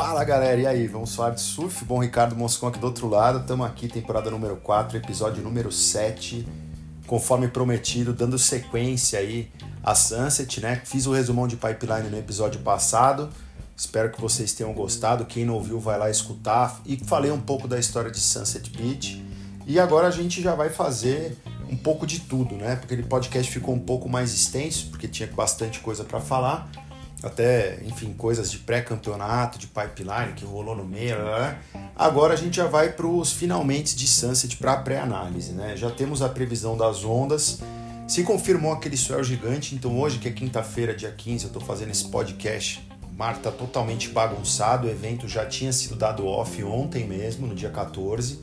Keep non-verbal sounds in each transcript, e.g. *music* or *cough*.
Fala galera, e aí? Vamos falar de surf? Bom, Ricardo Moscon aqui do outro lado, estamos aqui, temporada número 4, episódio número 7, conforme prometido, dando sequência aí a Sunset, né? Fiz o resumão de pipeline no episódio passado, espero que vocês tenham gostado. Quem não ouviu, vai lá escutar. E falei um pouco da história de Sunset Beach. E agora a gente já vai fazer um pouco de tudo, né? Porque aquele podcast ficou um pouco mais extenso, porque tinha bastante coisa para falar até, enfim, coisas de pré-campeonato, de pipeline que rolou no meio. Né? Agora a gente já vai para os finalmente de Sunset para pré-análise, né? Já temos a previsão das ondas. Se confirmou aquele swell gigante, então hoje, que é quinta-feira, dia 15, eu estou fazendo esse podcast. O mar está totalmente bagunçado, o evento já tinha sido dado off ontem mesmo, no dia 14.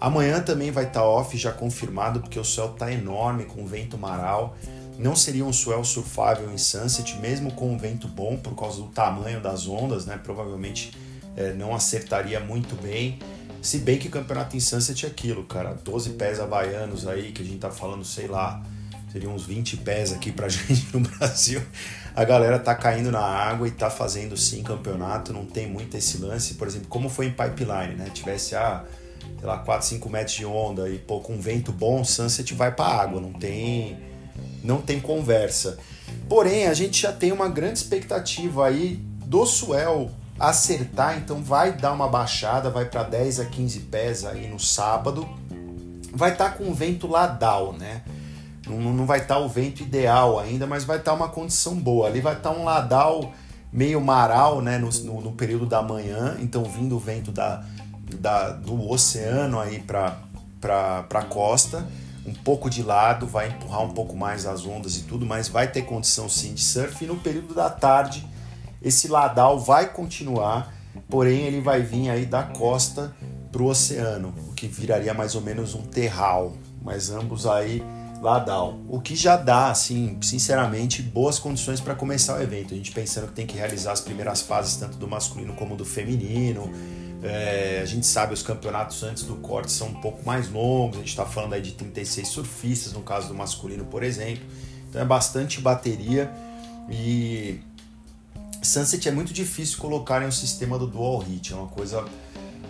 Amanhã também vai estar tá off, já confirmado, porque o céu está enorme com vento maral. Não seria um swell surfável em Sunset, mesmo com um vento bom, por causa do tamanho das ondas, né? Provavelmente é, não acertaria muito bem. Se bem que campeonato em Sunset é aquilo, cara. 12 pés havaianos aí, que a gente tá falando, sei lá, seriam uns 20 pés aqui pra *laughs* gente no Brasil. A galera tá caindo na água e tá fazendo sim campeonato, não tem muito esse lance. Por exemplo, como foi em Pipeline, né? Tivesse a. Ah, sei lá, 4, 5 metros de onda e pô, com vento bom, Sunset vai para água, não tem não tem conversa. Porém, a gente já tem uma grande expectativa aí do Suel acertar, então vai dar uma baixada, vai para 10 a 15 pés aí no sábado. Vai estar tá com vento ladal, né? Não, não vai estar tá o vento ideal ainda, mas vai estar tá uma condição boa. Ali vai estar tá um ladal meio maral, né? No, no, no, período da manhã, então vindo o vento da, da, do oceano aí para a costa um pouco de lado, vai empurrar um pouco mais as ondas e tudo, mas vai ter condição sim de surf. E no período da tarde, esse ladal vai continuar, porém ele vai vir aí da costa para o oceano, o que viraria mais ou menos um terral, mas ambos aí ladal. O que já dá, assim, sinceramente, boas condições para começar o evento. A gente pensando que tem que realizar as primeiras fases tanto do masculino como do feminino é, a gente sabe os campeonatos antes do corte são um pouco mais longos, a gente está falando aí de 36 surfistas, no caso do masculino, por exemplo. Então é bastante bateria e Sunset é muito difícil colocar em um sistema do dual hit, é uma coisa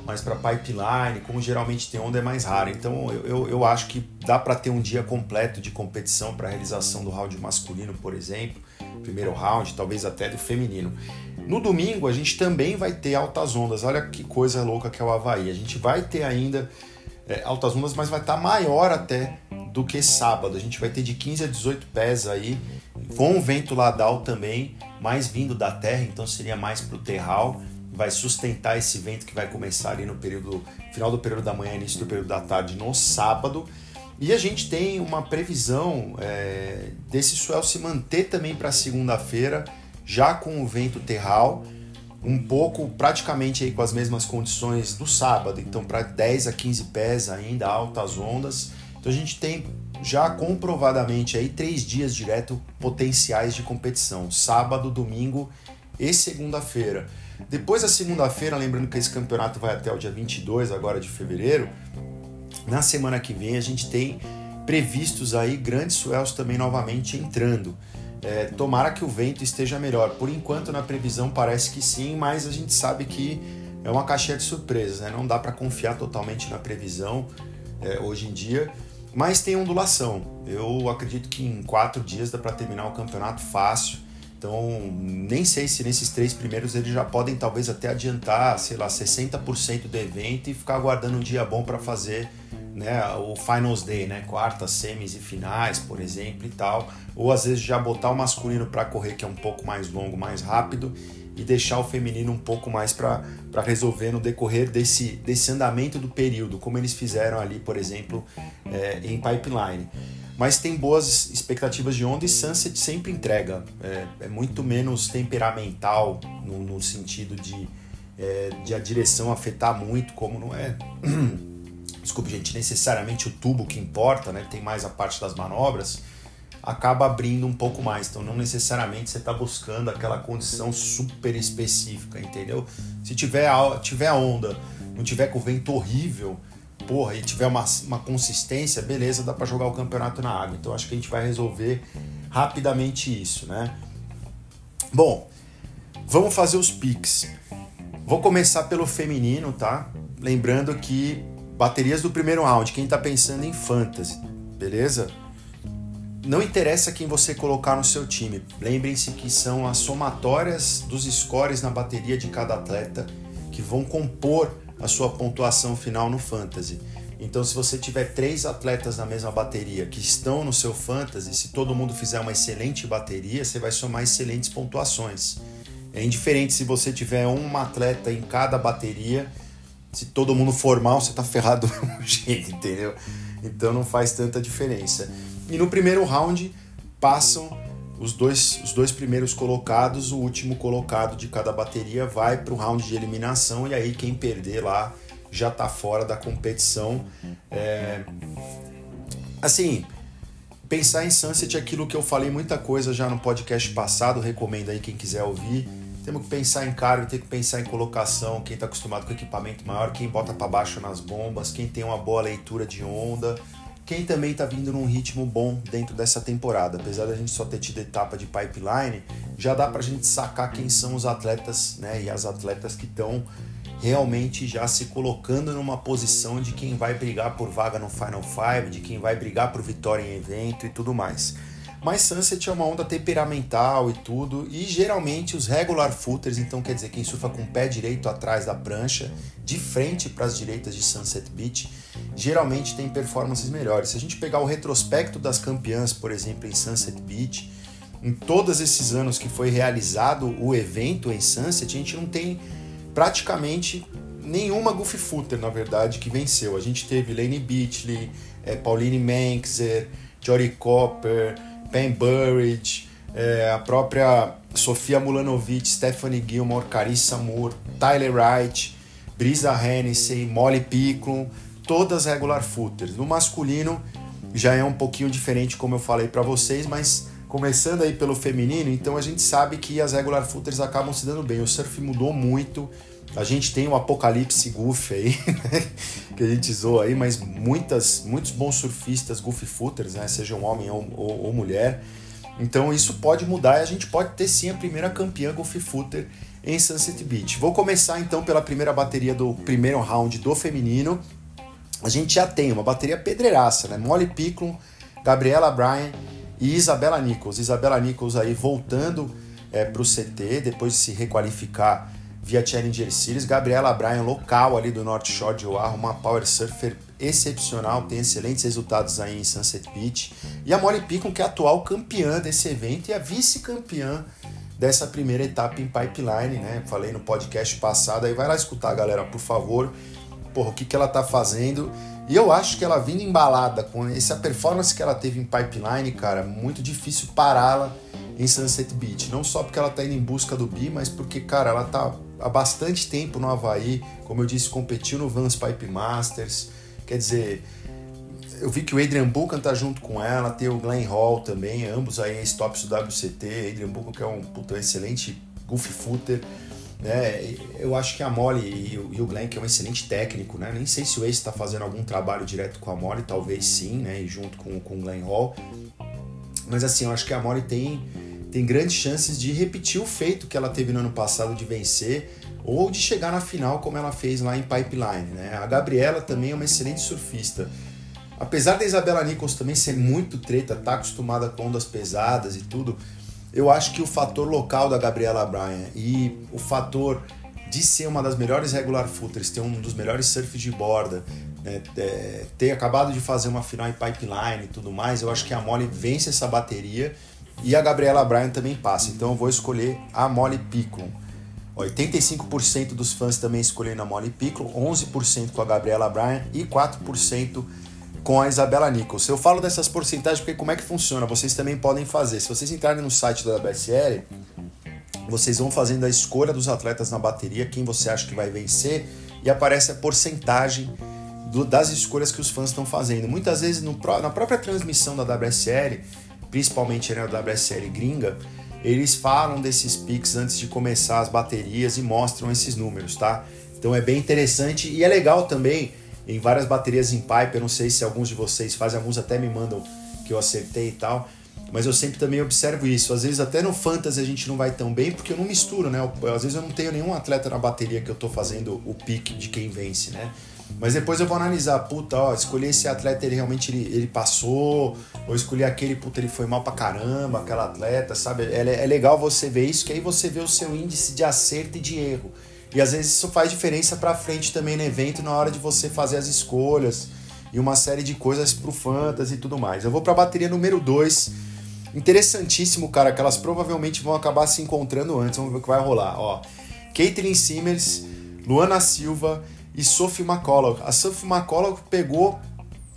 mais para pipeline, como geralmente tem onda é mais raro. Então eu, eu, eu acho que dá para ter um dia completo de competição para realização do round masculino, por exemplo, primeiro round, talvez até do feminino. No domingo a gente também vai ter altas ondas. Olha que coisa louca que é o Havaí. A gente vai ter ainda é, altas ondas, mas vai estar tá maior até do que sábado. A gente vai ter de 15 a 18 pés aí, com vento ladal também, mais vindo da terra, então seria mais para o terral. Vai sustentar esse vento que vai começar ali no período final do período da manhã, início do período da tarde no sábado. E a gente tem uma previsão é, desse swell se manter também para segunda-feira já com o vento terral, um pouco praticamente aí com as mesmas condições do sábado, então para 10 a 15 pés ainda, altas ondas. Então a gente tem já comprovadamente aí três dias direto potenciais de competição, sábado, domingo e segunda-feira. Depois da segunda-feira, lembrando que esse campeonato vai até o dia 22 agora de fevereiro, na semana que vem a gente tem previstos aí grandes swells também novamente entrando. É, tomara que o vento esteja melhor. Por enquanto, na previsão, parece que sim, mas a gente sabe que é uma caixinha de surpresas, né? Não dá para confiar totalmente na previsão é, hoje em dia, mas tem ondulação. Eu acredito que em quatro dias dá para terminar o campeonato fácil. Então, nem sei se nesses três primeiros eles já podem talvez até adiantar, sei lá, 60% do evento e ficar aguardando um dia bom para fazer né, o Finals Day, né, quartas, semis e finais, por exemplo, e tal, ou às vezes já botar o masculino para correr que é um pouco mais longo, mais rápido e deixar o feminino um pouco mais para resolver no decorrer desse, desse andamento do período, como eles fizeram ali, por exemplo, é, em Pipeline. Mas tem boas expectativas de onda e Sunset sempre entrega. É, é muito menos temperamental no, no sentido de, é, de a direção afetar muito, como não é *clears throat* desculpe gente, necessariamente o tubo que importa, né, tem mais a parte das manobras, acaba abrindo um pouco mais. Então não necessariamente você está buscando aquela condição super específica, entendeu? Se tiver, tiver onda, não tiver com vento horrível, porra, e tiver uma, uma consistência, beleza, dá para jogar o campeonato na água. Então acho que a gente vai resolver rapidamente isso, né? Bom, vamos fazer os picks. Vou começar pelo feminino, tá? Lembrando que baterias do primeiro round, quem tá pensando em fantasy, beleza? Não interessa quem você colocar no seu time. Lembrem-se que são as somatórias dos scores na bateria de cada atleta que vão compor a sua pontuação final no fantasy. Então, se você tiver três atletas na mesma bateria que estão no seu fantasy, se todo mundo fizer uma excelente bateria, você vai somar excelentes pontuações. É indiferente se você tiver um atleta em cada bateria, se todo mundo for mal, você tá ferrado *laughs* do mesmo jeito, entendeu? Então não faz tanta diferença. E no primeiro round passam os dois, os dois primeiros colocados, o último colocado de cada bateria vai para o round de eliminação e aí quem perder lá já está fora da competição. É... Assim, pensar em Sunset é aquilo que eu falei muita coisa já no podcast passado, recomendo aí quem quiser ouvir. Temos que pensar em cargo, tem que pensar em colocação, quem está acostumado com equipamento maior, quem bota para baixo nas bombas, quem tem uma boa leitura de onda, quem também está vindo num ritmo bom dentro dessa temporada. Apesar da gente só ter tido etapa de pipeline, já dá para a gente sacar quem são os atletas né, e as atletas que estão realmente já se colocando numa posição de quem vai brigar por vaga no Final Five, de quem vai brigar por vitória em evento e tudo mais. Mas Sunset é uma onda temperamental e tudo, e geralmente os regular footers, então quer dizer, quem surfa com o pé direito atrás da prancha, de frente para as direitas de Sunset Beach, geralmente tem performances melhores. Se a gente pegar o retrospecto das campeãs, por exemplo, em Sunset Beach, em todos esses anos que foi realizado o evento em Sunset, a gente não tem praticamente nenhuma Goofy Footer, na verdade, que venceu. A gente teve Lane Beachley, é, Pauline Manxer, Jory Copper, Pam Burridge, é, a própria Sofia Mulanovic, Stephanie Gilmore, Carissa Moore, Tyler Wright, Brisa Hennessy, Molly Picklum, todas regular footers. No masculino já é um pouquinho diferente, como eu falei para vocês, mas começando aí pelo feminino, então a gente sabe que as regular footers acabam se dando bem. O surf mudou muito. A gente tem o Apocalipse Goof aí, *laughs* né? que a gente zoa aí, mas muitas, muitos bons surfistas goofy footers, né? Sejam homem ou, ou, ou, mulher. Então isso pode mudar e a gente pode ter sim a primeira campeã goofy footer em Sunset Beach. Vou começar então pela primeira bateria do primeiro round do feminino. A gente já tem uma bateria pedreiraça, né? Molly Picklum, Gabriela Bryan e Isabela Nichols. Isabela Nichols aí voltando é, para o CT depois de se requalificar via Challenger Series. Gabriela Bryan, local ali do North Shore de Oahu, uma power surfer excepcional, tem excelentes resultados aí em Sunset Beach. E a Molly Picon, que é a atual campeã desse evento e a vice-campeã dessa primeira etapa em pipeline, né? Falei no podcast passado, aí vai lá escutar, galera, por favor. Porra, o que, que ela tá fazendo? E eu acho que ela vindo embalada com essa performance que ela teve em pipeline, cara, muito difícil pará-la em Sunset Beach. Não só porque ela tá indo em busca do bi, mas porque, cara, ela tá há bastante tempo no Havaí, como eu disse, competiu no Vans Pipe Masters. Quer dizer, eu vi que o Adrian Buchan tá junto com ela, tem o Glenn Hall também, ambos aí ex-tops do WCT. Adrian Buchan que é um puta, excelente goofy footer. Né? Eu acho que a Molly e o Glenn, que é um excelente técnico, né? nem sei se o Ace está fazendo algum trabalho direto com a Molly, talvez sim, né? e junto com, com o Glenn Hall. Mas assim, eu acho que a Molly tem tem grandes chances de repetir o feito que ela teve no ano passado de vencer ou de chegar na final como ela fez lá em Pipeline. Né? A Gabriela também é uma excelente surfista. Apesar da Isabela Nichols também ser muito treta, tá acostumada com ondas pesadas e tudo, eu acho que o fator local da Gabriela Bryan e o fator de ser uma das melhores regular footers, ter um dos melhores surfs de borda, né, é, ter acabado de fazer uma final em pipeline e tudo mais, eu acho que a Molly vence essa bateria e a Gabriela Bryan também passa. Então eu vou escolher a Molly Picklum. 85% dos fãs também escolheram a Molly Picklum, 11% com a Gabriela Bryan e 4% com a Isabela Nichols. Eu falo dessas porcentagens porque como é que funciona? Vocês também podem fazer. Se vocês entrarem no site da WSL, vocês vão fazendo a escolha dos atletas na bateria, quem você acha que vai vencer, e aparece a porcentagem do, das escolhas que os fãs estão fazendo. Muitas vezes no, na própria transmissão da WSL, principalmente na WSL gringa, eles falam desses picks antes de começar as baterias e mostram esses números, tá? Então é bem interessante e é legal também em várias baterias em pipe. Eu não sei se alguns de vocês fazem, alguns até me mandam que eu acertei e tal. mas eu sempre também observo isso. Às vezes até no fantasy a gente não vai tão bem porque eu não misturo, né? Às vezes eu não tenho nenhum atleta na bateria que eu tô fazendo o pique de quem vence, né? Mas depois eu vou analisar, puta, ó, escolhi esse atleta, ele realmente ele, ele passou, ou escolhi aquele, puta, ele foi mal pra caramba, aquela atleta, sabe? É, é legal você ver isso, que aí você vê o seu índice de acerto e de erro. E às vezes isso faz diferença pra frente também no evento, na hora de você fazer as escolhas e uma série de coisas pro fantasy e tudo mais. Eu vou pra bateria número 2. Interessantíssimo, cara, que elas provavelmente vão acabar se encontrando antes. Vamos ver o que vai rolar. Ó, Caitlyn Simmers, Luana Silva e Sophie McCullough. A Sophie McCullough pegou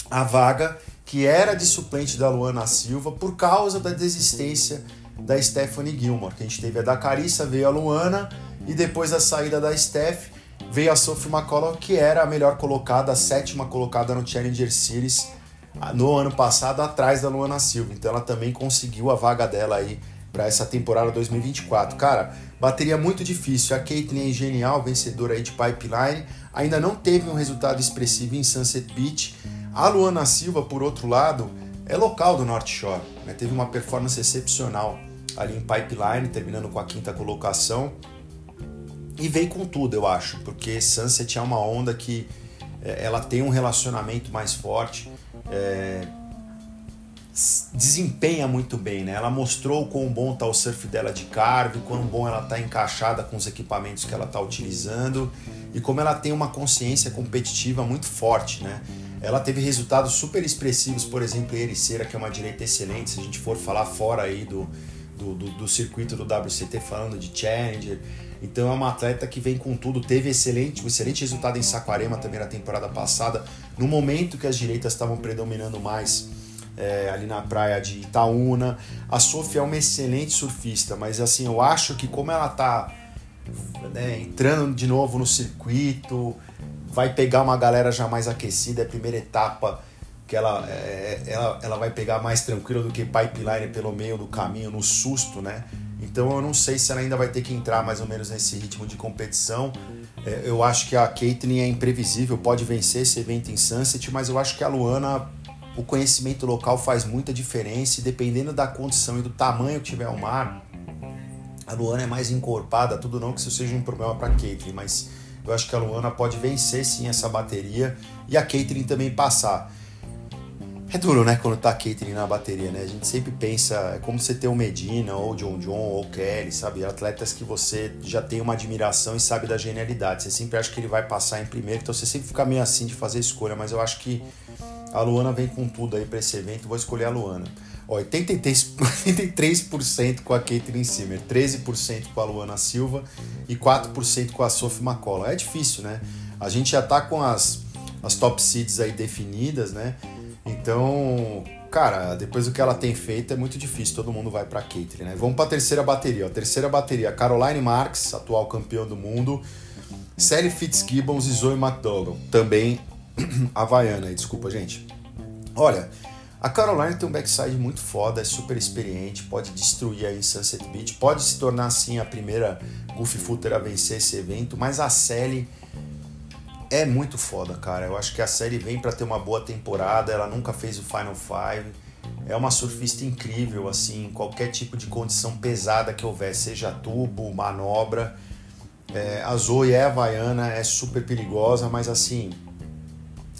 a vaga que era de suplente da Luana Silva por causa da desistência da Stephanie Gilmore. Que a gente teve a da Carissa, veio a Luana e depois da saída da Steph veio a Sophie McCullough, que era a melhor colocada, a sétima colocada no Challenger Series no ano passado, atrás da Luana Silva. Então ela também conseguiu a vaga dela aí para essa temporada 2024. Cara, bateria muito difícil. A Caitlyn é genial, vencedora aí de Pipeline. Ainda não teve um resultado expressivo em Sunset Beach. A Luana Silva, por outro lado, é local do North Shore. Né? Teve uma performance excepcional ali em Pipeline, terminando com a quinta colocação. E veio com tudo, eu acho, porque Sunset é uma onda que é, ela tem um relacionamento mais forte é, desempenha muito bem, né? Ela mostrou quão bom tá o surf dela de carve, quão bom ela tá encaixada com os equipamentos que ela tá utilizando e como ela tem uma consciência competitiva muito forte, né? Ela teve resultados super expressivos, por exemplo, em Ericeira, que é uma direita excelente, se a gente for falar fora aí do, do, do, do circuito do WCT, falando de Challenger. Então é uma atleta que vem com tudo, teve excelente, um excelente resultado em Saquarema também na temporada passada, no momento que as direitas estavam predominando mais é, ali na praia de Itaúna. A Sofia é uma excelente surfista, mas assim, eu acho que como ela tá né, entrando de novo no circuito, vai pegar uma galera já mais aquecida, é a primeira etapa que ela, é, ela, ela vai pegar mais tranquila do que pipeline pelo meio do caminho, no susto, né? Então eu não sei se ela ainda vai ter que entrar mais ou menos nesse ritmo de competição. É, eu acho que a Caitlyn é imprevisível, pode vencer esse evento em Sunset, mas eu acho que a Luana, o conhecimento local faz muita diferença e dependendo da condição e do tamanho que tiver o mar, a Luana é mais encorpada, tudo não que isso seja um problema para a Caitlyn, mas eu acho que a Luana pode vencer sim essa bateria e a Caitlyn também passar. É duro, né, quando tá Caitlyn na bateria, né? A gente sempre pensa, é como você ter o Medina, ou John John, ou Kelly, sabe? Atletas que você já tem uma admiração e sabe da genialidade. Você sempre acha que ele vai passar em primeiro, então você sempre fica meio assim de fazer escolha, mas eu acho que a Luana vem com tudo aí para esse evento, vou escolher a Luana. Ó, 83%, 83% *laughs* com a Caitlyn Simmer, 13% com a Luana Silva e 4% com a Sophie McCollum. É difícil, né? A gente já tá com as, as top seeds aí definidas, né? Então, cara, depois do que ela tem feito é muito difícil, todo mundo vai para Caitlyn, né? Vamos para a terceira bateria, ó. Terceira bateria, Caroline Marks, atual campeão do mundo, Sally Fitzgibbons e Zoe McDougall, também *clears throat* havaiana, desculpa, gente. Olha, a Caroline tem um backside muito foda, é super experiente, pode destruir aí Sunset Beach, pode se tornar assim a primeira goofy footer a vencer esse evento, mas a Sally é muito foda, cara. Eu acho que a série vem para ter uma boa temporada. Ela nunca fez o Final Five. É uma surfista incrível, assim, qualquer tipo de condição pesada que houver, seja tubo, manobra. É, a Zoe é havaiana, é super perigosa, mas assim,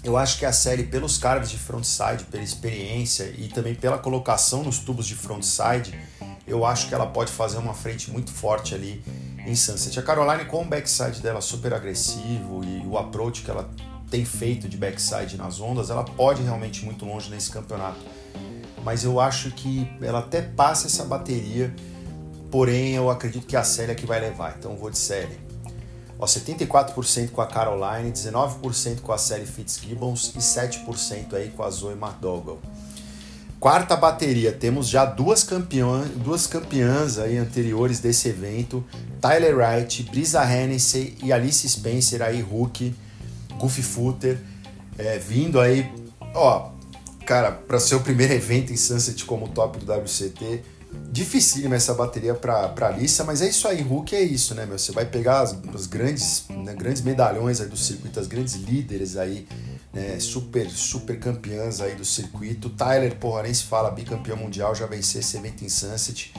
eu acho que a série, pelos carves de frontside, pela experiência e também pela colocação nos tubos de frontside, eu acho que ela pode fazer uma frente muito forte ali em Sunset. A Caroline com o backside dela super agressivo e o approach que ela tem feito de backside nas ondas, ela pode realmente ir muito longe nesse campeonato. Mas eu acho que ela até passa essa bateria, porém eu acredito que a Célia é que vai levar, então vou de Célia. Ó, 74% com a Caroline, 19% com a Sally Fitzgibbons e 7% aí com a Zoe McDougall. Quarta bateria, temos já duas campeãs, duas campeãs aí anteriores desse evento, Tyler Wright, Brisa Hennessy e Alice Spencer aí, Hulk, Goofy Footer, é, vindo aí, ó, cara, para ser o primeiro evento em Sunset como top do WCT, dificílima essa bateria para para Alissa, mas é isso aí, Hulk é isso, né, meu? Você vai pegar as grandes, né, grandes medalhões aí do circuito, as grandes líderes aí né, super, super campeãs aí do circuito. Tyler, porra, nem se fala, bicampeão mundial, já venceu esse evento em Sunset.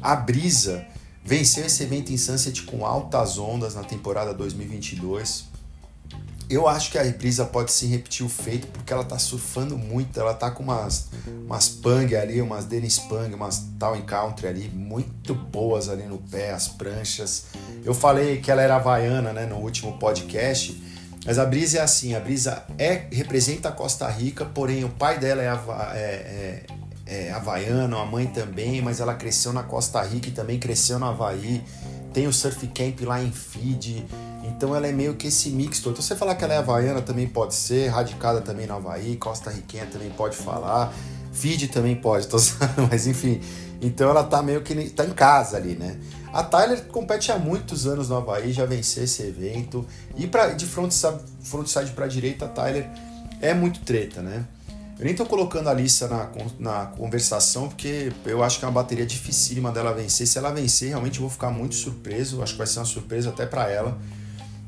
A Brisa venceu esse evento em Sunset com altas ondas na temporada 2022. Eu acho que a Brisa pode sim repetir o feito, porque ela tá surfando muito, ela tá com umas, umas pang ali, umas Dennis Pang, umas Town Country ali, muito boas ali no pé, as pranchas. Eu falei que ela era havaiana, né, no último podcast, mas a Brisa é assim, a Brisa é, representa a Costa Rica, porém o pai dela é, é, é, é havaiano, a mãe também, mas ela cresceu na Costa Rica e também cresceu no Havaí. Tem o surf camp lá em Fiji, então ela é meio que esse mix todo. Então você falar que ela é havaiana também pode ser, radicada também no Havaí, Costa Riquenha também pode falar, Fiji também pode, tô... *laughs* mas enfim. Então ela tá meio que tá em casa ali, né? A Tyler compete há muitos anos no Havaí, já venceu esse evento. E pra, de frontside, frontside para direita, a Tyler é muito treta, né? Eu nem tô colocando a Alissa na, na conversação, porque eu acho que é uma bateria dificílima dela vencer. Se ela vencer, realmente eu vou ficar muito surpreso. Acho que vai ser uma surpresa até para ela.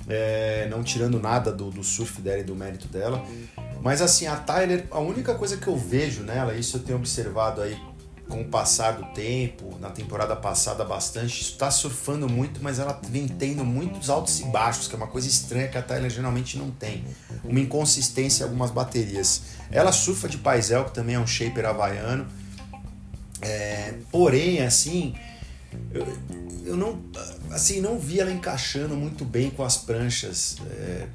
É, não tirando nada do, do surf dela e do mérito dela. Mas assim, a Tyler, a única coisa que eu vejo nela, isso eu tenho observado aí com o passar do tempo, na temporada passada bastante, está surfando muito, mas ela vem tendo muitos altos e baixos, que é uma coisa estranha que a Tyler geralmente não tem. Uma inconsistência em algumas baterias. Ela surfa de paisel, que também é um shaper havaiano. É, porém, assim, eu, eu, não, assim, não vi ela encaixando muito bem com as pranchas. É,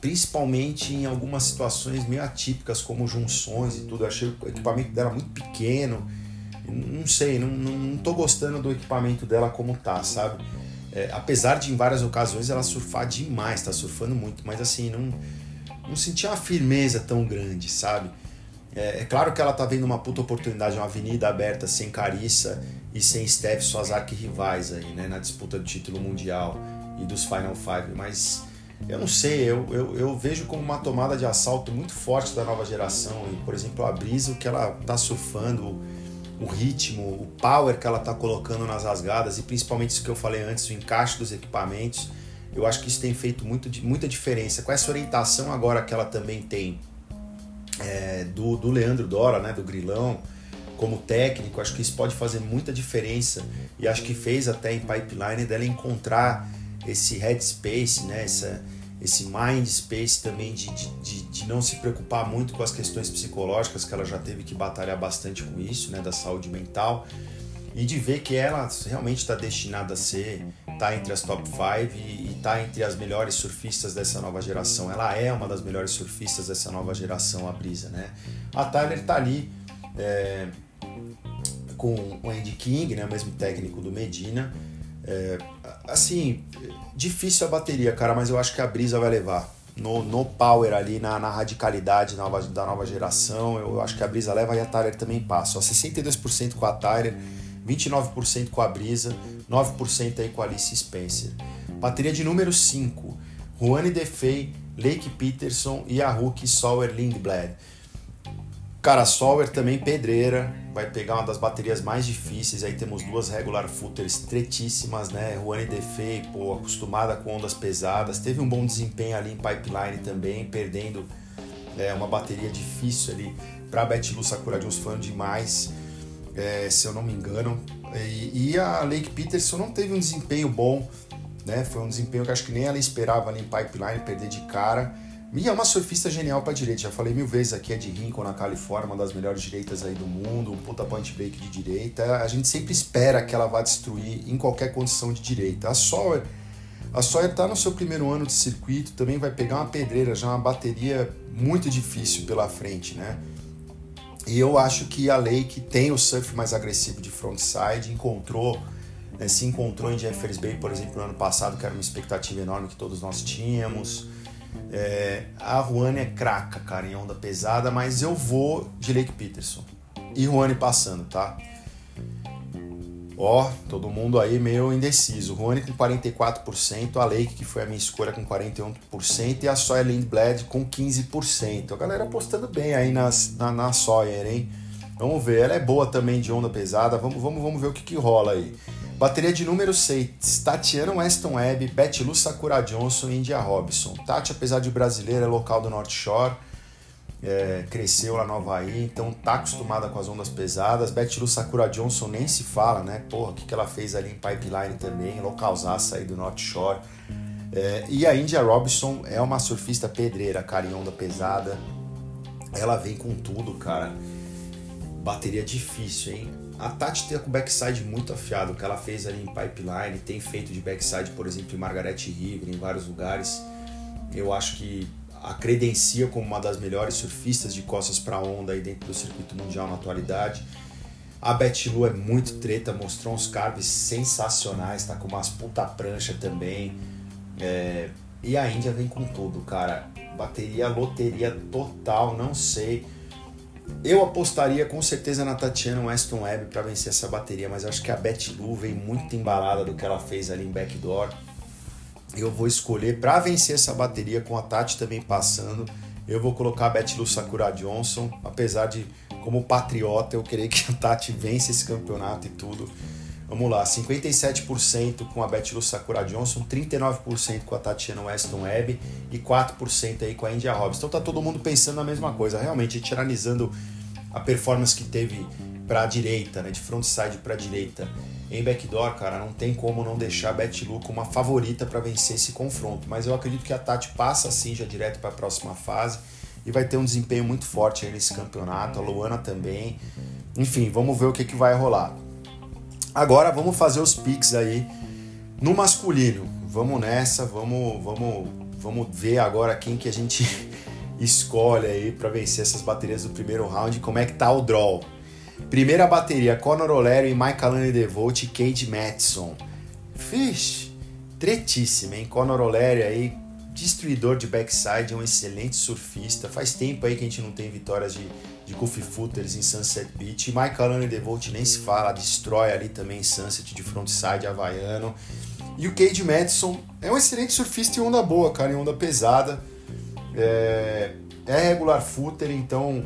principalmente em algumas situações meio atípicas, como junções e tudo. Eu achei o equipamento dela muito pequeno. Não sei, não, não, não tô gostando do equipamento dela como tá, sabe? É, apesar de em várias ocasiões ela surfar demais, tá surfando muito, mas assim, não, não senti uma firmeza tão grande, sabe? É, é, claro que ela tá vendo uma puta oportunidade, uma avenida aberta sem Carissa e sem Steph, suas arquirrivais aí, né, na disputa do título mundial e dos Final Five, mas eu não sei, eu, eu, eu, vejo como uma tomada de assalto muito forte da nova geração. E, por exemplo, a brisa, o que ela tá surfando, o, o ritmo, o power que ela tá colocando nas rasgadas, e principalmente isso que eu falei antes, o encaixe dos equipamentos, eu acho que isso tem feito muito, muita diferença. Com essa orientação agora que ela também tem é, do, do Leandro Dora, né, do Grilão, como técnico, acho que isso pode fazer muita diferença. E acho que fez até em pipeline dela encontrar esse headspace, né? Essa, esse mind space também de, de, de, não se preocupar muito com as questões psicológicas, que ela já teve que batalhar bastante com isso, né? Da saúde mental. E de ver que ela realmente está destinada a ser, tá entre as top 5 e, está entre as melhores surfistas dessa nova geração. Ela é uma das melhores surfistas dessa nova geração, a Brisa, né? A Tyler tá ali é, com o Andy King, né? O mesmo técnico do Medina é, assim, difícil a bateria, cara, mas eu acho que a brisa vai levar. No, no power ali, na, na radicalidade nova, da nova geração, eu acho que a brisa leva e a Tyler também passa. Ó, 62% com a Tyler, 29% com a brisa, 9% aí com a Alice Spencer. Bateria de número 5, Juane Defei, Lake Peterson e a Hulk Sauer Lindblad. Cara, Sower também pedreira, vai pegar uma das baterias mais difíceis. Aí temos duas regular footers estreitíssimas, né? Juane Defei, pô, acostumada com ondas pesadas. Teve um bom desempenho ali em pipeline também, perdendo é, uma bateria difícil ali para Betty Lu Sakura Jones, fã demais, é, se eu não me engano. E, e, a Lake Peterson não teve um desempenho bom, né? Foi um desempenho que acho que nem ela esperava ali em pipeline, perder de cara. Mia é uma surfista genial para direita, já falei mil vezes aqui, é de Rincon, na Califórnia, uma das melhores direitas aí do mundo, um puta point break de direita. A gente sempre espera que ela vá destruir em qualquer condição de direita. A Sawyer, a Sawyer tá no seu primeiro ano de circuito, também vai pegar uma pedreira, já uma bateria muito difícil pela frente, né? E eu acho que a Lake tem o surf mais agressivo de frontside, encontrou, né, se encontrou em Jeffers Bay, por exemplo, no ano passado, que era uma expectativa enorme que todos nós tínhamos. É, a Juane é craca, cara, em onda pesada, mas eu vou de Lake Peterson. E Juane passando, tá? Ó, todo mundo aí meio indeciso. Juane com 44%, a Lake, que foi a minha escolha, com 41%, e a Sawyer Lindblad com 15%. A galera apostando bem aí nas, na, na Sawyer, hein? Vamos ver, ela é boa também de onda pesada, vamos, vamos, vamos ver o que, que rola aí. Bateria de número 6, Tatiana Weston Webb, Betty Lu Sakura Johnson e India Robson. Tati, apesar de brasileira, é local do North Shore, é, cresceu lá no Havaí, então tá acostumada com as ondas pesadas. Betty Lu Sakura Johnson nem se fala, né? Porra, o que, que ela fez ali em Pipeline também, localzaça aí do North Shore. É, e a India Robson é uma surfista pedreira, cara, em onda pesada. Ela vem com tudo, cara. Bateria difícil, hein? A Tati tem com backside muito afiado, o que ela fez ali em Pipeline, tem feito de backside, por exemplo, em Margaret River, em vários lugares. Eu acho que a credencia como uma das melhores surfistas de costas para onda aí dentro do circuito mundial na atualidade. A Betty Lu é muito treta, mostrou uns carves sensacionais, tá com umas puta prancha também. É... E a Índia vem com tudo, cara. Bateria, loteria total, não sei. Eu apostaria com certeza na Tatiana Weston Webb para vencer essa bateria, mas acho que a Betty Lu vem muito embalada do que ela fez ali em backdoor. Eu vou escolher para vencer essa bateria com a Tati também passando. Eu vou colocar a Betty Lu Sakura Johnson, apesar de como patriota eu querer que a Tati vença esse campeonato e tudo. Vamos lá, 57% com a Betty Lu Sakura Johnson, 39% com a Tatiana Weston Webb e 4% aí com a India Hobbs. Então tá todo mundo pensando na mesma coisa, realmente tiranizando a performance que teve para a direita, né, de frontside para a direita. Em backdoor, cara, não tem como não deixar a Betty Lu como uma favorita para vencer esse confronto, mas eu acredito que a Tati passa assim já direto para a próxima fase e vai ter um desempenho muito forte nesse campeonato, a Luana também. Enfim, vamos ver o que, que vai rolar. Agora vamos fazer os picks aí no masculino. Vamos nessa, vamos, vamos, vamos ver agora quem que a gente *laughs* escolhe aí para vencer essas baterias do primeiro round, como é que tá o draw. Primeira bateria, Conor O'Leary, Mike Alane DeVolt e Cade Madison. Fish, tretíssima, hein? Conor O'Leary aí, destruidor de backside, é um excelente surfista. Faz tempo aí que a gente não tem vitórias de de Goofy Footers em Sunset Beach. E Michael Allen DeVolt nem se fala, destrói ali também Sunset de frontside havaiano. E o Cade Madison é um excelente surfista em onda boa, cara, em onda pesada. É, é regular footer, então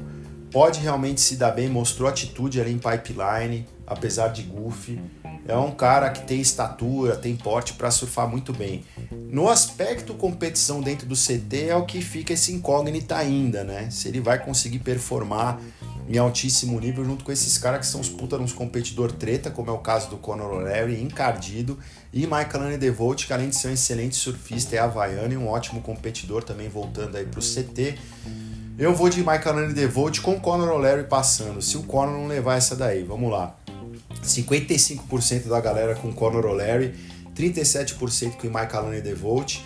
pode realmente se dar bem, mostrou atitude ali em pipeline, apesar de goofy. É um cara que tem estatura, tem porte para surfar muito bem. No aspecto competição dentro do CT é o que fica esse incógnita ainda, né? Se ele vai conseguir performar em altíssimo nível junto com esses caras que são os puta uns competidor treta, como é o caso do Conor O'Leary, encardido, e Michael Anne DeVolt, que além de ser um excelente surfista, é havaiano e um ótimo competidor também voltando aí pro CT. Eu vou de Michael Anne DeVolt com Conor O'Leary passando, se o Conor não levar essa daí, vamos lá. 55% da galera com Conor O'Leary, 37% com Mike Allen DeVolt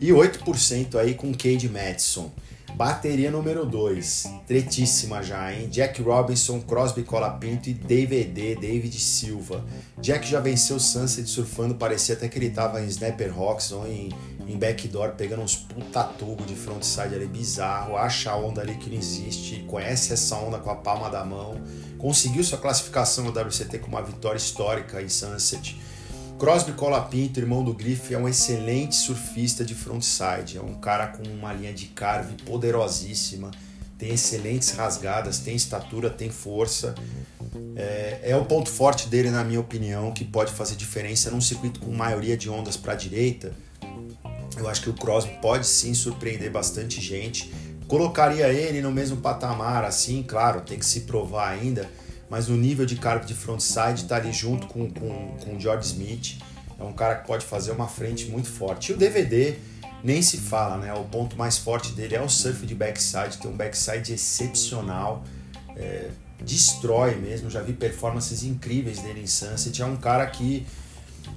e 8% aí com Cade Madison. Bateria número 2, tretíssima já, hein? Jack Robinson, Crosby Colapinto e DVD, David Silva. Jack já venceu o Sunset surfando, parecia até que ele tava em Snapper Rocks ou em, em backdoor, pegando uns puta tubo de frontside ali bizarro, acha a onda ali que não existe, conhece essa onda com a palma da mão conseguiu sua classificação no WCT com uma vitória histórica em Sunset. Crosby Colapinto, irmão do Griff, é um excelente surfista de frontside, é um cara com uma linha de carve poderosíssima, tem excelentes rasgadas, tem estatura, tem força. É, é o ponto forte dele, na minha opinião, que pode fazer diferença num circuito com maioria de ondas para a direita. Eu acho que o Crosby pode sim surpreender bastante gente Colocaria ele no mesmo patamar, assim, claro, tem que se provar ainda, mas o nível de carga de frontside está ali junto com, com, com o George Smith. É um cara que pode fazer uma frente muito forte. E o DVD nem se fala, né? O ponto mais forte dele é o surf de backside, tem um backside excepcional, é, destrói mesmo. Já vi performances incríveis dele em Sunset. É um cara que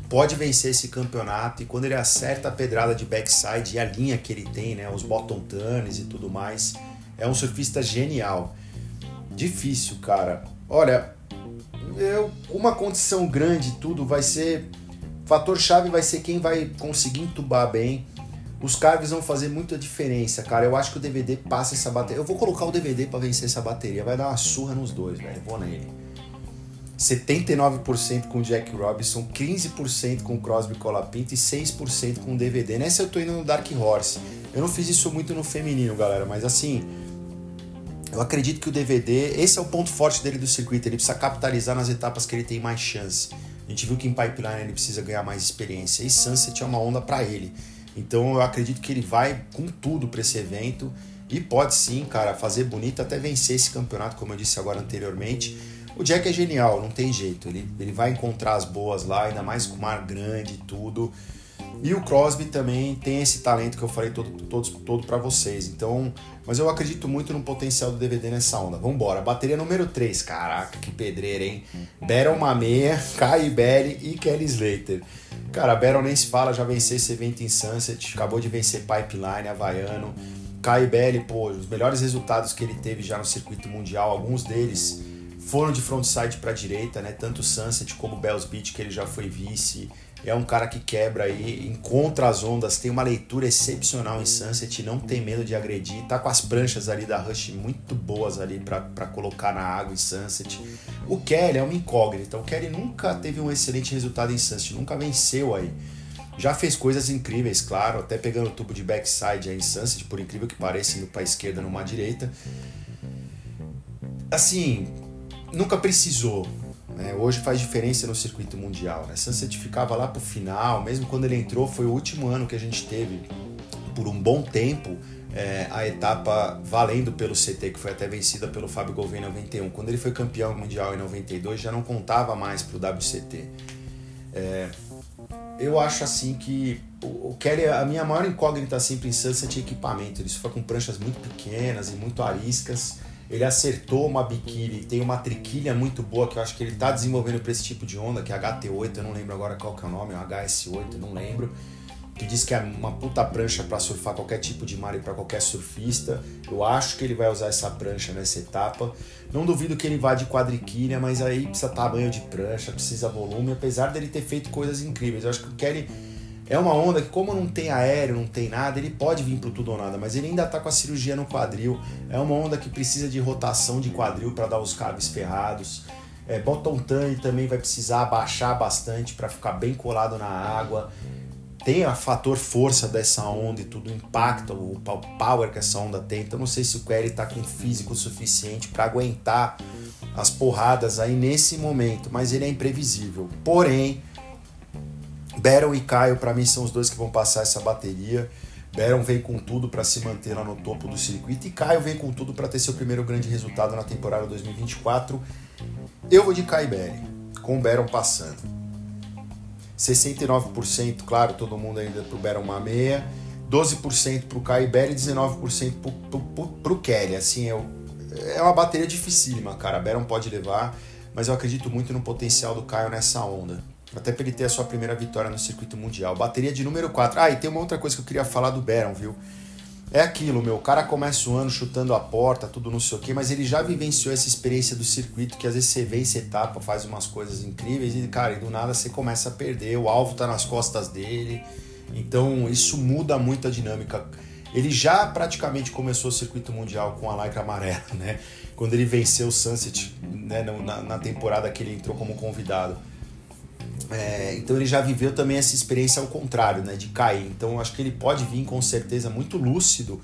pode vencer esse campeonato e quando ele acerta a pedrada de backside e a linha que ele tem, né, os bottom turns e tudo mais, é um surfista genial. Difícil, cara. Olha, eu, uma condição grande tudo vai ser fator chave vai ser quem vai conseguir entubar bem. Os carves vão fazer muita diferença, cara. Eu acho que o DVD passa essa bateria. Eu vou colocar o DVD para vencer essa bateria. Vai dar uma surra nos dois, velho. Vou nele. 79% com Jack Robinson, 15% com Crosby Colapinto e 6% com DVD. Nessa eu tô indo no Dark Horse. Eu não fiz isso muito no feminino, galera, mas assim, eu acredito que o DVD, esse é o ponto forte dele do circuito, ele precisa capitalizar nas etapas que ele tem mais chance. A gente viu que em Pipeline ele precisa ganhar mais experiência e Sunset é uma onda para ele. Então eu acredito que ele vai com tudo para esse evento e pode sim, cara, fazer bonito até vencer esse campeonato, como eu disse agora anteriormente. O Jack é genial, não tem jeito. Ele, ele vai encontrar as boas lá, ainda mais com o mar grande e tudo. E o Crosby também tem esse talento que eu falei todo, todo, todo para vocês. Então, mas eu acredito muito no potencial do DVD nessa onda. Vambora. Bateria número 3. Caraca, que pedreira, hein? Baron Mameia, Kai Belly e Kelly Slater. Cara, Baron nem se fala, já venceu esse evento em Sunset, acabou de vencer Pipeline, Havaiano. Kai Belly, pô, os melhores resultados que ele teve já no circuito mundial, alguns deles foram de frontside para direita, né? Tanto Sunset como Bells Beach, que ele já foi vice. É um cara que quebra aí, encontra as ondas, tem uma leitura excepcional em Sunset, não tem medo de agredir, tá com as pranchas ali da Rush muito boas ali para colocar na água em Sunset. O Kelly é uma incógnita, o Kelly nunca teve um excelente resultado em Sunset, nunca venceu aí. Já fez coisas incríveis, claro, até pegando o tubo de backside aí em Sunset, por incrível que pareça, indo pra esquerda numa direita. Assim, nunca precisou. Né? Hoje faz diferença no circuito mundial. Né? Sunset ficava lá pro final, mesmo quando ele entrou, foi o último ano que a gente teve, por um bom tempo, é, a etapa valendo pelo CT, que foi até vencida pelo Fábio Gouveia em 91. Quando ele foi campeão mundial em 92, já não contava mais pro WCT. É, eu acho assim que o, Kelly, a minha maior incógnita sempre em Sunset é equipamento. Ele só com pranchas muito pequenas e muito ariscas. Ele acertou uma biquíni, tem uma triquilha muito boa que eu acho que ele está desenvolvendo para esse tipo de onda, que é HT8, eu não lembro agora qual que é o nome, é um HS8, não lembro. Que diz que é uma puta prancha para surfar qualquer tipo de mar e para qualquer surfista. Eu acho que ele vai usar essa prancha nessa etapa. Não duvido que ele vá de quadriquilha, mas aí precisa tamanho de prancha, precisa volume, apesar dele ter feito coisas incríveis. Eu acho que o Kelly é uma onda que, como não tem aéreo, não tem nada, ele pode vir pro tudo ou nada, mas ele ainda tá com a cirurgia no quadril. É uma onda que precisa de rotação de quadril para dar os cables ferrados. É, bottom também vai precisar abaixar bastante para ficar bem colado na água. Tem a fator força dessa onda e tudo, o impacto, o power que essa onda tem. Então não sei se o Query tá com físico suficiente para aguentar as porradas aí nesse momento, mas ele é imprevisível. Porém, Baron e Caio, para mim, são os dois que vão passar essa bateria. Baron vem com tudo para se manter lá no topo do circuito e Caio vem com tudo para ter seu primeiro grande resultado na temporada 2024. Eu vou de Caio Berry, com o Baron passando. 69%, claro, todo mundo ainda pro Baron Mameia, 12% pro Caio Berry e 19% pro, pro, pro, pro Kelly. Assim, é, é uma bateria dificílima, cara. Baron pode levar, mas eu acredito muito no potencial do Caio nessa onda. Até para ele ter a sua primeira vitória no circuito mundial. Bateria de número 4. Ah, e tem uma outra coisa que eu queria falar do Baron, viu? É aquilo, meu. O cara começa o ano chutando a porta, tudo não sei o quê, mas ele já vivenciou essa experiência do circuito que às vezes você essa etapa, faz umas coisas incríveis e, cara, e do nada você começa a perder. O alvo tá nas costas dele. Então isso muda muito a dinâmica. Ele já praticamente começou o circuito mundial com a Lycra amarela, né? Quando ele venceu o Sunset né? na, na temporada que ele entrou como convidado. É, então ele já viveu também essa experiência ao contrário, né, de cair. Então acho que ele pode vir com certeza muito lúcido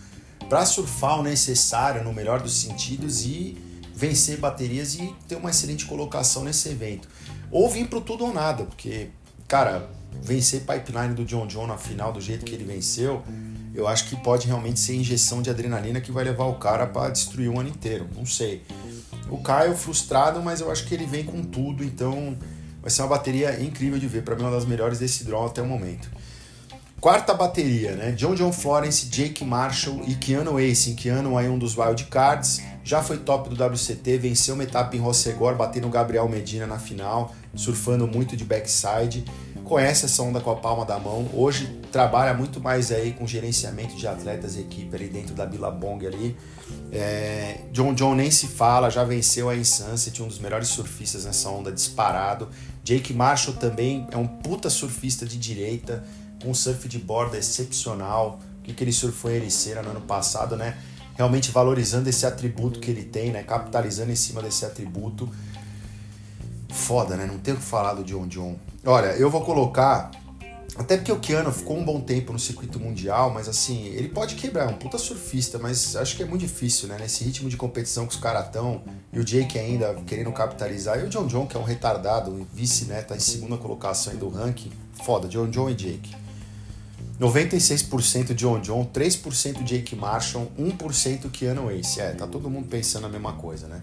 para surfar o necessário no melhor dos sentidos e vencer baterias e ter uma excelente colocação nesse evento. Ou vir pro tudo ou nada, porque cara, vencer pipeline do John John na final do jeito que ele venceu, eu acho que pode realmente ser injeção de adrenalina que vai levar o cara para destruir o ano inteiro. Não sei. O Caio frustrado, mas eu acho que ele vem com tudo, então Vai ser uma bateria incrível de ver, para mim uma das melhores desse draw até o momento. Quarta bateria, né? John John Florence, Jake Marshall e Keanu Racing. Keanu aí um dos wild cards, já foi top do WCT, venceu uma etapa em Rossegor, batendo Gabriel Medina na final, surfando muito de backside. Conhece essa onda com a palma da mão. Hoje trabalha muito mais aí com gerenciamento de atletas e equipe ali dentro da Billabong ali. É, John John nem se fala, já venceu a Sunset, um dos melhores surfistas nessa onda disparado. Jake Marshall também é um puta surfista de direita, com um surf de borda excepcional. O que, que ele surfou em Ericeira no ano passado, né? Realmente valorizando esse atributo que ele tem, né? Capitalizando em cima desse atributo. Foda, né? Não tem o que falar do John John. Olha, eu vou colocar Até porque o Keanu ficou um bom tempo no circuito mundial, mas assim, ele pode quebrar, é um puta surfista, mas acho que é muito difícil, né? Nesse ritmo de competição que os caras estão, e o Jake ainda querendo capitalizar, e o John John, que é um retardado, vice, né? Tá em segunda colocação aí do ranking. Foda, John John e Jake. 96% John John, 3% Jake Marshall, 1% Keanu Ace. É, tá todo mundo pensando a mesma coisa, né?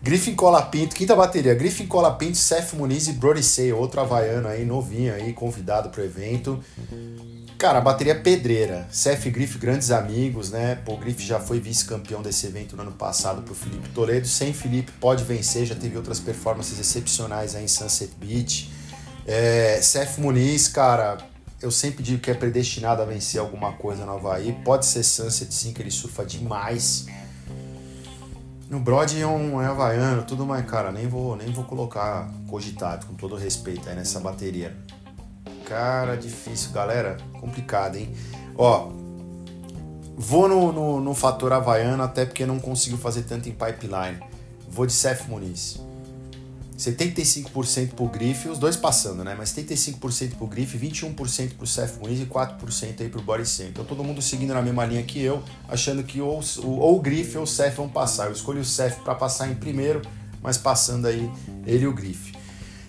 Griffin Colapinto, quinta bateria. Griffin Colapinto, Seth Muniz e Brody Say, outro havaiano aí, novinho aí, convidado pro evento. Cara, a bateria pedreira. Seth e Griff, grandes amigos, né? Pô, Griff já foi vice-campeão desse evento no ano passado pro Felipe Toledo. Sem Felipe, pode vencer, já teve outras performances excepcionais aí em Sunset Beach. É, Seth Muniz, cara, eu sempre digo que é predestinado a vencer alguma coisa no Havaí. Pode ser Sunset sim, que ele surfa demais. No Brody é um é havaiano, tudo mais, cara, nem vou, nem vou colocar cogitado, com todo respeito aí nessa bateria. Cara, difícil, galera, complicado, hein? Ó, vou no, no, no fator havaiano, até porque não consigo fazer tanto em pipeline. Vou de Seth Muniz. 75% pro Grife, os dois passando, né? Mas 75% pro Grife, 21% pro Seth Muniz e 4% aí pro Boris Sen. Então todo mundo seguindo na mesma linha que eu, achando que ou, ou o Grife ou o Seth vão passar. Eu escolhi o Seth para passar em primeiro, mas passando aí ele e o Grife.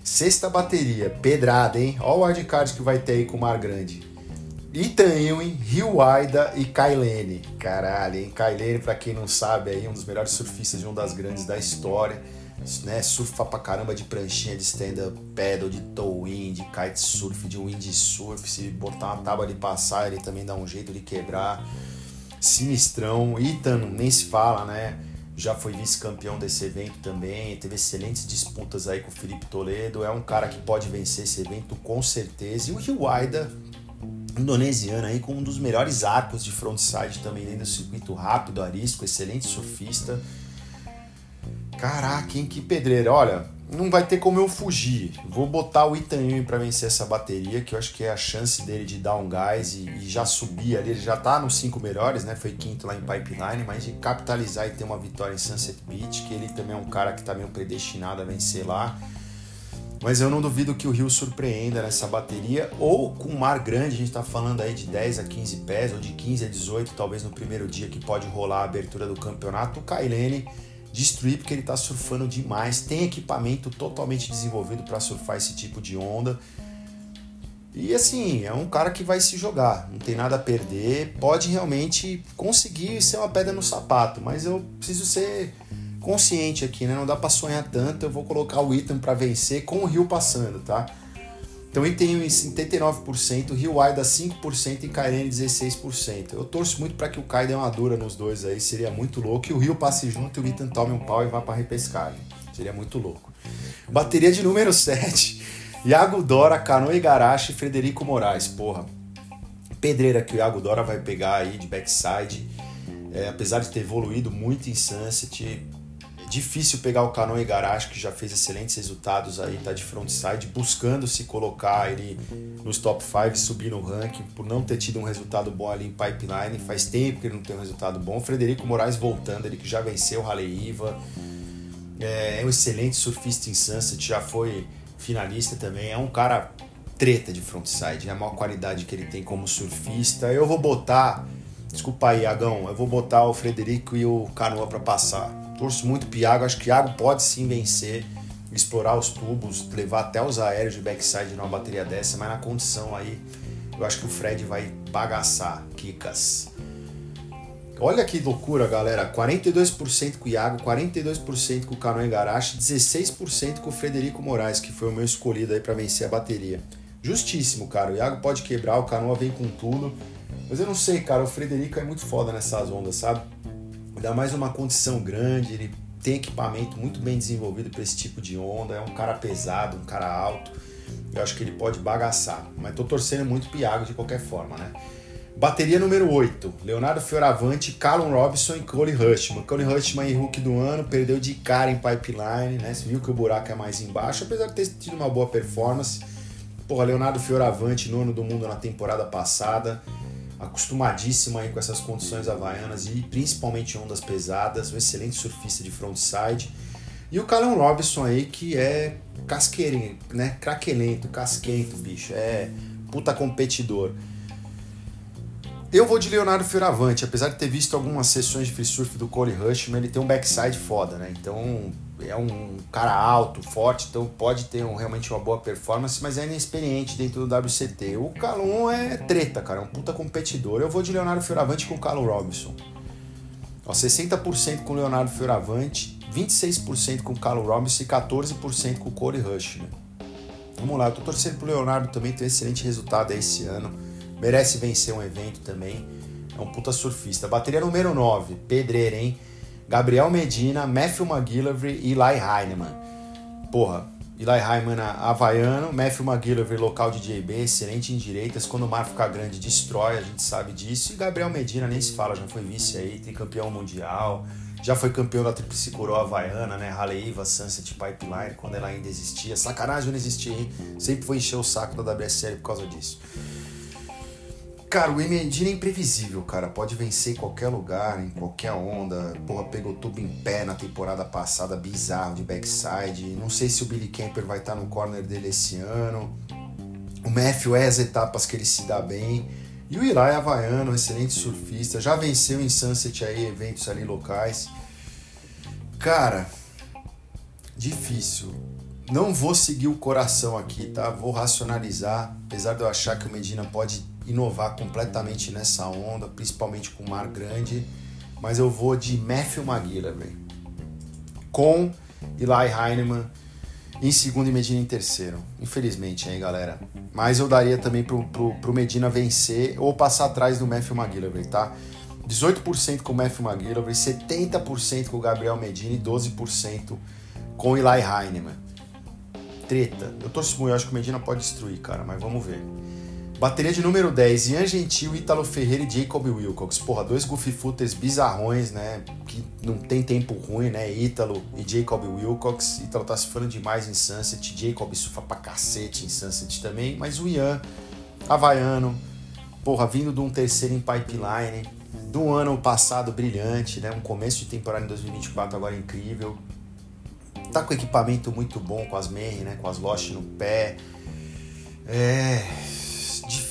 Sexta bateria, pedrada, hein? Olha o wildcard que vai ter aí com o Mar Grande. Ethan Ewing, Rio Aida e Kailene. Caralho, hein? Kailene, pra quem não sabe, aí um dos melhores surfistas de um das grandes da história né, surfa pra caramba de pranchinha, de stand-up paddle, de tow-in, de kitesurf, de windsurf. Se botar uma tábua de passar, ele também dá um jeito de quebrar. Sinistrão. Ethan, nem se fala, né? Já foi vice-campeão desse evento também. Teve excelentes disputas aí com o Felipe Toledo. É um cara que pode vencer esse evento com certeza. E o Rio Aida, indonesiano aí, com um dos melhores arcos de frontside também dentro do circuito rápido, arisco, excelente surfista Caraca, hein, que pedreira. Olha, não vai ter como eu fugir. Vou botar o Itanhumi para vencer essa bateria, que eu acho que é a chance dele de dar um gás e, e, já subir ali. Ele já tá nos cinco melhores, né? Foi quinto lá em Pipeline, mas de capitalizar e ter uma vitória em Sunset Beach, que ele também é um cara que tá meio predestinado a vencer lá. Mas eu não duvido que o Rio surpreenda nessa bateria, ou com mar grande, a gente tá falando aí de 10 a 15 pés, ou de 15 a 18, talvez no primeiro dia que pode rolar a abertura do campeonato. O Kailene destruir porque ele está surfando demais, tem equipamento totalmente desenvolvido para surfar esse tipo de onda. E assim, é um cara que vai se jogar, não tem nada a perder, pode realmente conseguir ser uma pedra no sapato, mas eu preciso ser consciente aqui, né? Não dá para sonhar tanto, eu vou colocar o item para vencer com o Rio passando, tá? Então ele tem 79%, Rio Aida 5% e Kairene 16%. Eu torço muito para que o Kai dê uma dura nos dois aí, seria muito louco. E o Rio passe junto e o Ethan tome um pau e vá para repescagem. Seria muito louco. Bateria de número *laughs* 7. Iago Dora, Cano Igarashi e Frederico Moraes. Porra, pedreira que o Iago Dora vai pegar aí de backside. É, apesar de ter evoluído muito em Sunset, Difícil pegar o Canon Igarashi, que já fez excelentes resultados aí, tá de frontside, buscando se colocar ele nos top 5, subir no ranking, por não ter tido um resultado bom ali em pipeline. Faz tempo que ele não tem um resultado bom. Frederico Moraes voltando, ele que já venceu o Raleigh Iva. É, é um excelente surfista em Sunset, já foi finalista também. É um cara treta de frontside, é a maior qualidade que ele tem como surfista. Eu vou botar, desculpa aí, Agão, eu vou botar o Frederico e o Canoa para passar Torço muito pro Iago, acho que o Iago pode sim vencer, explorar os tubos, levar até os aéreos de backside numa bateria dessa, mas na condição aí, eu acho que o Fred vai bagaçar, Kikas. Olha que loucura, galera. 42% com o Iago, 42% com o Cano Igarashi, 16% com o Frederico Moraes, que foi o meu escolhido aí para vencer a bateria. Justíssimo, cara. O Iago pode quebrar, o Canoa vem com tudo. Mas eu não sei, cara. O Frederico é muito foda nessas ondas, sabe? Ainda mais uma condição grande, ele tem equipamento muito bem desenvolvido para esse tipo de onda, é um cara pesado, um cara alto. Eu acho que ele pode bagaçar, mas tô torcendo muito Piago de qualquer forma, né? Bateria número 8, Leonardo Fioravante, Callum Robinson e Cole Hushman. Cole Hushman em Hulk do ano, perdeu de cara em pipeline, né? Você viu que o buraco é mais embaixo, apesar de ter tido uma boa performance. Porra, Leonardo Fioravante, nono do mundo na temporada passada acostumadíssimo aí com essas condições havaianas e principalmente ondas pesadas, um excelente surfista de frontside. E o Callum Robinson aí que é casqueirinho, né? Craquelento, casquento, bicho. É puta competidor. Eu vou de Leonardo Fioravante, apesar de ter visto algumas sessões de free surf do Cole Rushman, ele tem um backside foda, né? Então é um cara alto, forte, então pode ter um, realmente uma boa performance, mas é inexperiente dentro do WCT. O Calum é treta, cara, é um puta competidor. Eu vou de Leonardo Fioravante com o Calum Robinson. Ó, 60% com o Leonardo Fioravante, 26% com o Calum Robinson e 14% com o Corey Rushman. Vamos lá, eu tô torcendo pro Leonardo também ter um excelente resultado aí esse ano merece vencer um evento também. É um puta surfista. Bateria número 9, pedreira, hein? Gabriel Medina, Matthew McGillivray e Eli Heinemann. Porra, Eli Heinemann havaiano, Matthew McGillivray local de JB, excelente em direitas. Quando o mar ficar grande, destrói, a gente sabe disso. E Gabriel Medina nem se fala, já foi vice aí, tem campeão mundial. Já foi campeão da Tríplice Coroa Havaiana, né? Haleiva, Sunset Pipeline, quando ela ainda existia. Sacanagem não existia, hein? Sempre foi encher o saco da WSL por causa disso. Cara, o Emendina é imprevisível, cara. Pode vencer em qualquer lugar, em qualquer onda. Porra, pegou tudo em pé na temporada passada, bizarro de backside. Não sei se o Billy Kemper vai estar no corner dele esse ano. O Matthew é as etapas que ele se dá bem. E o Eli Havaiano, excelente surfista. Já venceu em Sunset aí, eventos ali locais. Cara, difícil. Não vou seguir o coração aqui, tá? Vou racionalizar. Apesar de eu achar que o Medina pode inovar completamente nessa onda, principalmente com o mar grande, mas eu vou de Matthew McGillivray com Eli Heinemann em segundo e Medina em terceiro. Infelizmente, aí, galera. Mas eu daria também pro, pro, pro Medina vencer ou passar atrás do Matthew McGillivray, tá? 18% com o Matthew McGillivray, 70% com o Gabriel Medina e 12% com Eli Heinemann. Treta. Eu torço muito, eu acho que o Medina pode destruir, cara, mas vamos ver. Bateria de número 10, Ian Gentil, Ítalo Ferreira e Jacob Wilcox. Porra, dois goofy footers bizarrões, né? Que não tem tempo ruim, né? Ítalo e Jacob Wilcox. Ítalo tá surfando demais em Sunset, Jacob surfa pra cacete em Sunset também. Mas o Ian, havaiano, porra, vindo de um terceiro em pipeline, do ano passado brilhante, né? Um começo de temporada em 2024 agora incrível. Tá com equipamento muito bom, com as Merry, né? Com as Lost no pé. É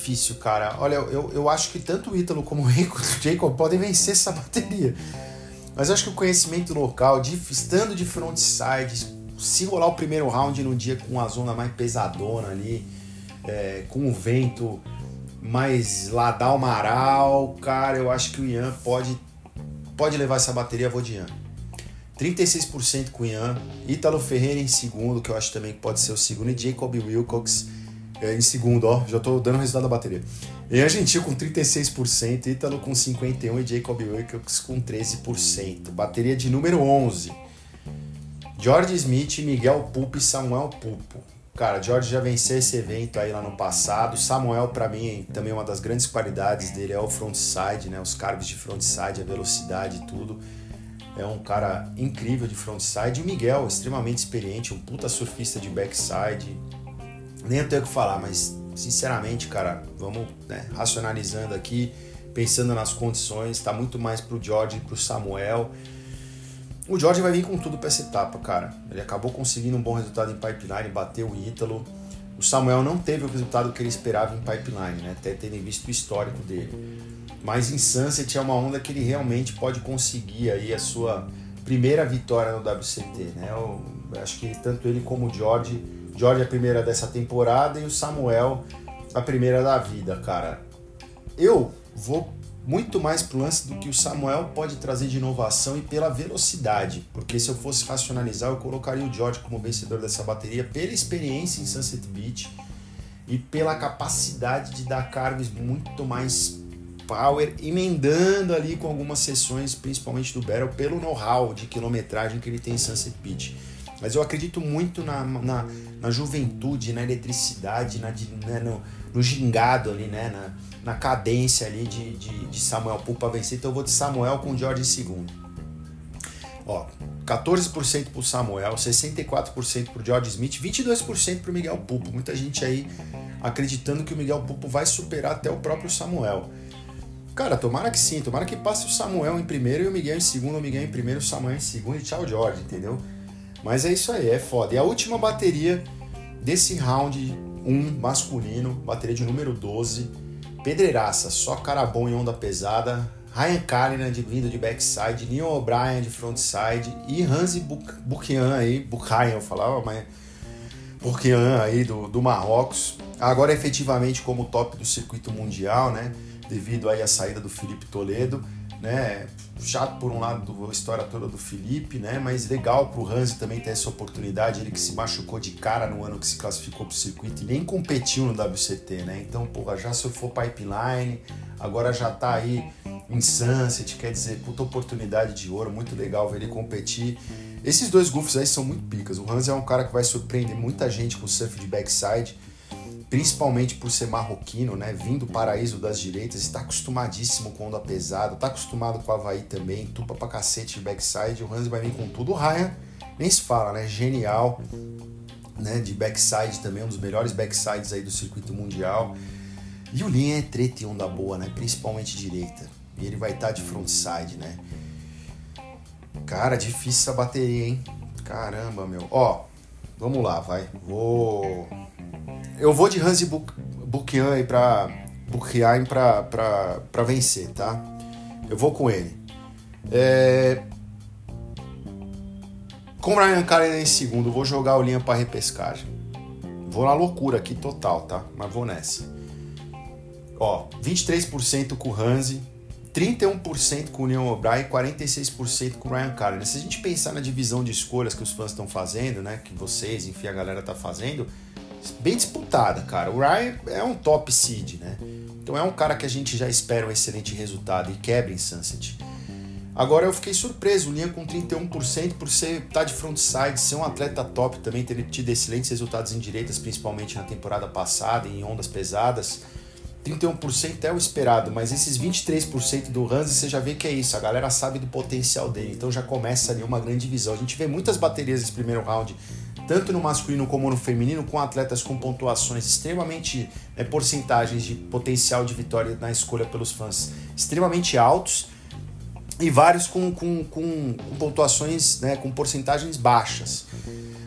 difícil, cara. Olha, eu, eu acho que tanto o Ítalo como o Jacob podem vencer essa bateria. Mas eu acho que o conhecimento local, de, estando de frontside, se rolar o primeiro round num dia com a zona mais pesadona ali, é, com o vento mais ladal maral, cara, eu acho que o Ian pode, pode levar essa bateria, vou de Ian. 36% com o Ian, Ítalo Ferreira em segundo, que eu acho também que pode ser o segundo, e Jacob Wilcox é, em segundo, ó, já tô dando resultado da bateria. Ian Gentil com 36%, Ítalo com 51% e Jacob Wilcox com 13%. Bateria de número 11. George Smith, Miguel Pupo e Samuel Pupo. Cara, George já venceu esse evento aí lá no passado. Samuel, para mim, também uma das grandes qualidades dele é o frontside, né? Os cargos de frontside, a velocidade e tudo. É um cara incrível de frontside. E o Miguel, extremamente experiente, um puta surfista de backside nem tenho o que falar, mas sinceramente, cara, vamos né, racionalizando aqui, pensando nas condições, tá muito mais pro George e pro Samuel. O George vai vir com tudo para essa etapa, cara. Ele acabou conseguindo um bom resultado em pipeline, bateu o Ítalo. O Samuel não teve o resultado que ele esperava em pipeline, né? Até tendo visto o histórico dele. Mas em Sunset é uma onda que ele realmente pode conseguir aí a sua primeira vitória no WCT, né? Eu acho que tanto ele como o George George é a primeira dessa temporada e o Samuel a primeira da vida, cara. Eu vou muito mais pro lance do que o Samuel pode trazer de inovação e pela velocidade, porque se eu fosse racionalizar, eu colocaria o George como vencedor dessa bateria pela experiência em Sunset Beach e pela capacidade de dar carves muito mais power, emendando ali com algumas sessões, principalmente do Battle, pelo know-how de quilometragem que ele tem em Sunset Beach. Mas eu acredito muito na, na, na juventude, na eletricidade, na, né, no, no, gingado ali, né? Na, na cadência ali de, de, de Samuel Pupa vencer. Então eu vou de Samuel com George segundo. Ó, 14% pro Samuel, 64% pro George Smith, 22% pro Miguel Pupo. Muita gente aí acreditando que o Miguel Pupo vai superar até o próprio Samuel. Cara, tomara que sim, tomara que passe o Samuel em primeiro e o Miguel em segundo, o Miguel em primeiro, o Samuel em segundo e tchau, George, entendeu? Mas é isso aí, é foda. E a última bateria desse round 1 masculino, bateria de número 12. Pedreiraça, só cara bom em onda pesada. Ryan Callanan de vindo de backside, Neil O'Brien de frontside e Hansi Bukian aí, Bukian eu falava, mas Bukian aí do, do Marrocos. Agora efetivamente como top do circuito mundial, né? Devido aí à saída do Felipe Toledo né? Chato por um lado a história toda do Felipe, né? Mas legal pro Hansi também ter essa oportunidade, ele que se machucou de cara no ano que se classificou pro circuito e nem competiu no WCT, né? Então, porra, já surfou pipeline, agora já tá aí em Sunset, quer dizer, puta oportunidade de ouro, muito legal ver ele competir. Esses dois goofs aí são muito picas. O Hansi é um cara que vai surpreender muita gente com o surf de backside principalmente por ser marroquino, né, vindo do paraíso das direitas, está acostumadíssimo com onda pesada, está acostumado com o Havaí também, tupa pra cacete de backside, o Hansi vai vir com tudo. O Ryan, nem se fala, né, genial, né, de backside também, um dos melhores backsides aí do circuito mundial. E o Linha é treta e onda boa, né, principalmente direita. E ele vai estar tá de frontside, né. Cara, difícil essa bateria, hein? Caramba, meu. Ó, vamos lá, vai. Vou eu vou de Hansi Bukian pra. Bukian pra vencer, tá? Eu vou com ele. É... Com o Ryan Karen em segundo, vou jogar o linha pra repescagem. Vou na loucura aqui total, tá? Mas vou nessa. Ó, 23% com o Hansi, 31% com o Leon O'Brien e 46% com o Ryan Karen. Se a gente pensar na divisão de escolhas que os fãs estão fazendo, né? Que vocês, enfim, a galera tá fazendo bem disputada, cara. O Ryan é um top seed, né? Então é um cara que a gente já espera um excelente resultado e quebra em Sunset. Agora eu fiquei surpreso, o Linha com 31% por ser tá de frontside, ser um atleta top também, ter tido excelentes resultados em direitas, principalmente na temporada passada, em ondas pesadas. 31% é o esperado, mas esses 23% do Hansi você já vê que é isso, a galera sabe do potencial dele, então já começa ali uma grande divisão. A gente vê muitas baterias nesse primeiro round tanto no masculino como no feminino, com atletas com pontuações extremamente, né, porcentagens de potencial de vitória na escolha pelos fãs extremamente altos e vários com, com, com, com pontuações, né, com porcentagens baixas.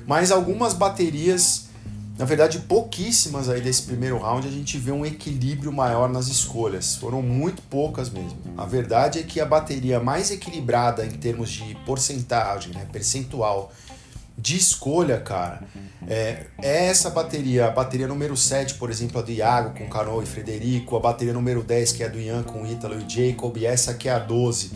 Mas algumas baterias, na verdade pouquíssimas aí desse primeiro round, a gente vê um equilíbrio maior nas escolhas. Foram muito poucas mesmo. A verdade é que a bateria mais equilibrada em termos de porcentagem, né, percentual, de escolha, cara, é, é, essa bateria, a bateria número 7, por exemplo, a do Iago com Cano e Frederico, a bateria número 10, que é do Ian com Ítalo e Jacob, e essa aqui é a 12,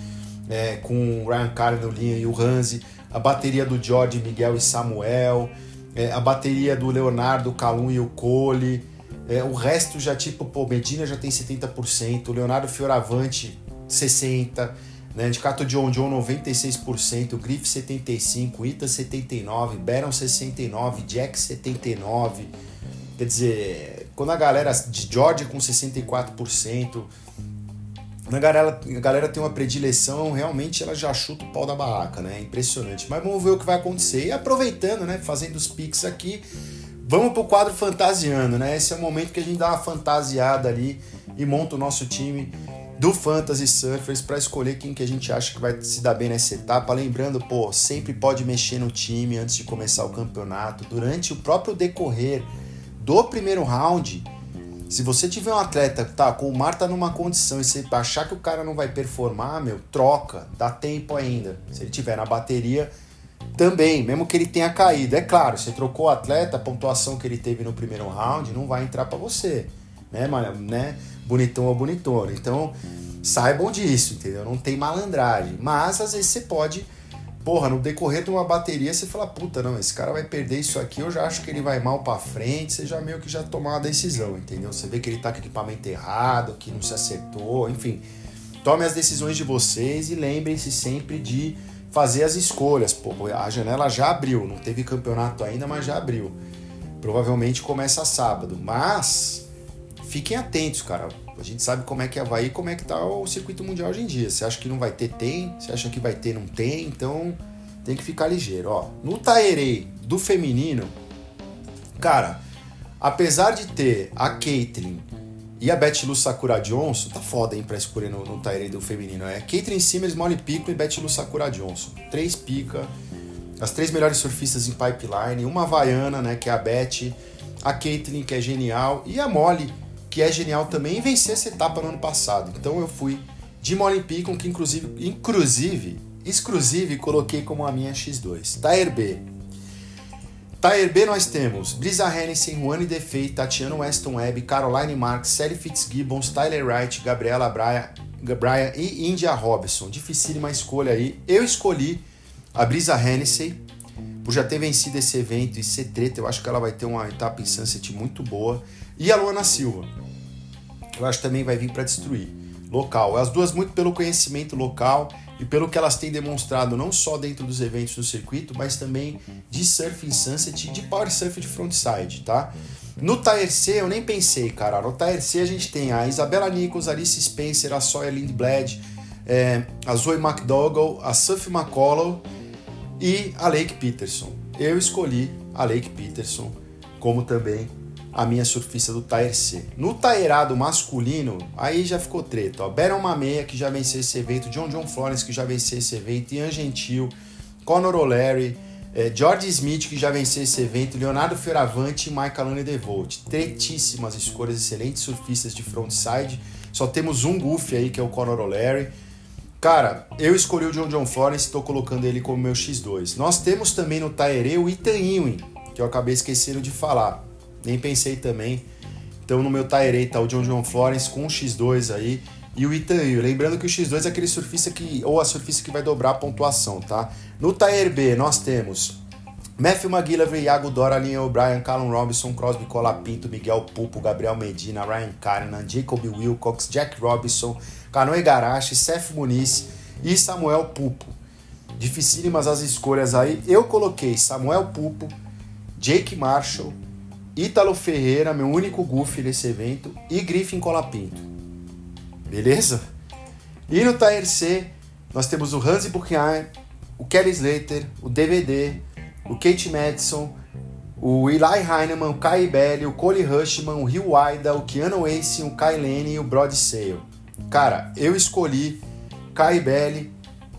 é, com o Ryan Carter linha e o Hansi, a bateria do George, Miguel e Samuel, é, a bateria do Leonardo, Calum e o Cole, é, o resto já tipo, pô, Medina já tem 70%, o Leonardo Fioravante 60%, né? Indicato John John 96%, Griff 75%, Ita 79%, Baron 69%, Jack 79%. Quer dizer, quando a galera de George com 64%, a galera, a galera tem uma predileção, realmente ela já chuta o pau da barraca, né? É impressionante. Mas vamos ver o que vai acontecer. E aproveitando, né? Fazendo os pics aqui, vamos pro quadro fantasiando, né? Esse é o momento que a gente dá uma fantasiada ali e monta o nosso time do Fantasy Surfers para escolher quem que a gente acha que vai se dar bem nessa etapa. Lembrando, pô, sempre pode mexer no time antes de começar o campeonato. Durante o próprio decorrer do primeiro round, se você tiver um atleta, tá, com o mar tá numa condição e você achar que o cara não vai performar, meu, troca, dá tempo ainda. Se ele tiver na bateria, também, mesmo que ele tenha caído. É claro, você trocou o atleta, a pontuação que ele teve no primeiro round não vai entrar para você, né, né? Bonitão ou bonitona. Então, saibam disso, entendeu? Não tem malandragem. Mas às vezes você pode, porra, no decorrer de uma bateria você fala, puta, não, esse cara vai perder isso aqui, eu já acho que ele vai mal para frente, você já meio que já tomou uma decisão, entendeu? Você vê que ele tá com equipamento errado, que não se acertou, enfim. Tome as decisões de vocês e lembrem-se sempre de fazer as escolhas. Pô, a janela já abriu, não teve campeonato ainda, mas já abriu. Provavelmente começa sábado, mas fiquem atentos, cara. A gente sabe como é que é Havaí, como é que tá o circuito mundial hoje em dia. Você acha que não vai ter, tem. Você acha que vai ter, não tem. Então tem que ficar ligeiro. Ó, no Taerei do feminino, cara, apesar de ter a Caitlyn e a Beth Lu Sakura Johnson, tá foda, hein, pra escolher no, no Taerei do feminino. É Caitlyn Simmers, Molly Pico e Beth Lu Sakura Johnson. Três pica, as três melhores surfistas em pipeline, uma havaiana, né, que é a Beth a Caitlyn, que é genial, e a Molly, que é genial também, vencer essa etapa no ano passado. Então eu fui de Molly Picon, que inclusive, inclusive, exclusive, coloquei como a minha X2. Tire B. Tire B nós temos Brisa Hennessy, Juane Defei, Tatiana Weston Webb, Caroline Marks, Sally Fitzgibbons, Tyler Wright, Gabriela Braia, e India Robson. Dificílima escolha aí. Eu escolhi a Brisa Hennessy, por já ter vencido esse evento e ser treta, eu acho que ela vai ter uma etapa em Sunset muito boa. E a Luana Silva, eu acho que também vai vir para destruir. Local. As duas muito pelo conhecimento local e pelo que elas têm demonstrado, não só dentro dos eventos do circuito, mas também de surf em Sunset e de power surf de frontside, tá? No Tier C eu nem pensei, cara. No Tier C a gente tem a Isabela Nichols, Alice Spencer, a Sawyer Lindblad, é, a Zoe McDougall, a Surf McCollough e a Lake Peterson. Eu escolhi a Lake Peterson como também a minha surfista do Tier C. No Tairado masculino, aí já ficou treta. Ó. Baron Mameia, que já venceu esse evento, John John Florence, que já venceu esse evento, Ian Gentil, Conor O'Leary, é, George Smith, que já venceu esse evento, Leonardo Fioravante e Michael Lane DeVolt. Tretíssimas escolhas, excelentes surfistas de frontside. Só temos um goof aí, que é o Conor O'Leary. Cara, eu escolhi o John John Florence e estou colocando ele como meu X2. Nós temos também no Taere o Ethan Ewing, que eu acabei esquecendo de falar. Nem pensei também. Então no meu Taere tá o John John Florence com um X2 aí e o Ewing. Lembrando que o X2 é aquele surfista que ou a surfista que vai dobrar a pontuação, tá? No Taere B nós temos Matthew McGillivray, Iago Dora, Linha O'Brien, Callum Robinson, Crosby Colapinto, Miguel Pupo, Gabriel Medina, Ryan Karinan, Jacob Wilcox, Jack Robinson, Canoe Garache, Seth Muniz e Samuel Pupo. Dificílimas as escolhas aí. Eu coloquei Samuel Pupo, Jake Marshall, Ítalo Ferreira, meu único goof nesse evento, e Griffin Colapinto. Beleza? E no Tier C, nós temos o Hansi Buchheim, o Kelly Slater, o DVD, o Kate Madison, o Eli Heinemann, o Kai Belli, o Cole Rushman, o Rio Waida, o Keanu Ace, o Kai Lane e o Brody Sale. Cara, eu escolhi Kai Belli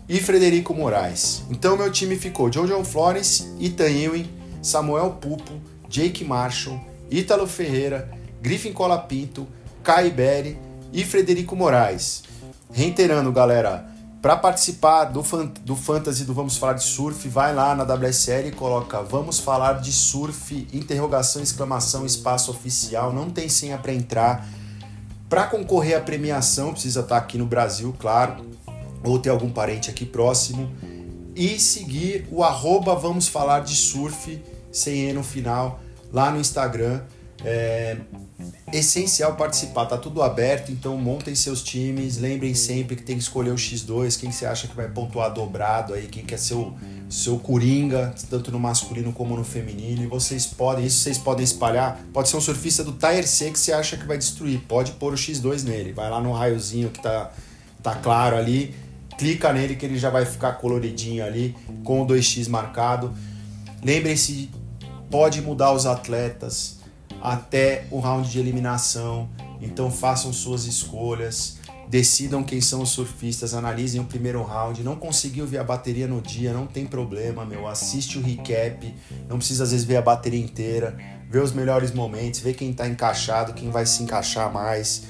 e Frederico Moraes. Então meu time ficou John John Flores, Ethan Ewing, Samuel Pupo, Jake Marshall, Ítalo Ferreira, Griffin Colapinto, Kai Belli e Frederico Moraes. Reiterando, galera, para participar do, do Fantasy do Vamos Falar de Surf, vai lá na WSL e coloca Vamos Falar de Surf, interrogação, exclamação, espaço oficial. Não tem senha para entrar. Para concorrer à premiação, precisa estar tá aqui no Brasil, claro, ou ter algum parente aqui próximo. E seguir o arroba Vamos Falar de Surf, sem E no final, lá no Instagram. É, essencial participar, tá tudo aberto, então montem seus times, lembrem sempre que tem que escolher o X2, quem você acha que vai pontuar dobrado aí, quem quer ser o seu coringa, tanto no masculino como no feminino, e vocês podem, isso vocês podem espalhar, pode ser um surfista do Tire C que você acha que vai destruir, pode pôr o X2 nele, vai lá no raiozinho que tá, tá claro ali, clica nele que ele já vai ficar coloridinho ali, com o 2X marcado. Lembrem-se, pode mudar os atletas, até o round de eliminação. Então façam suas escolhas, decidam quem são os surfistas, analisem o primeiro round. Não conseguiu ver a bateria no dia, não tem problema, meu. Assiste o recap, não precisa às vezes ver a bateria inteira, ver os melhores momentos, ver quem está encaixado, quem vai se encaixar mais.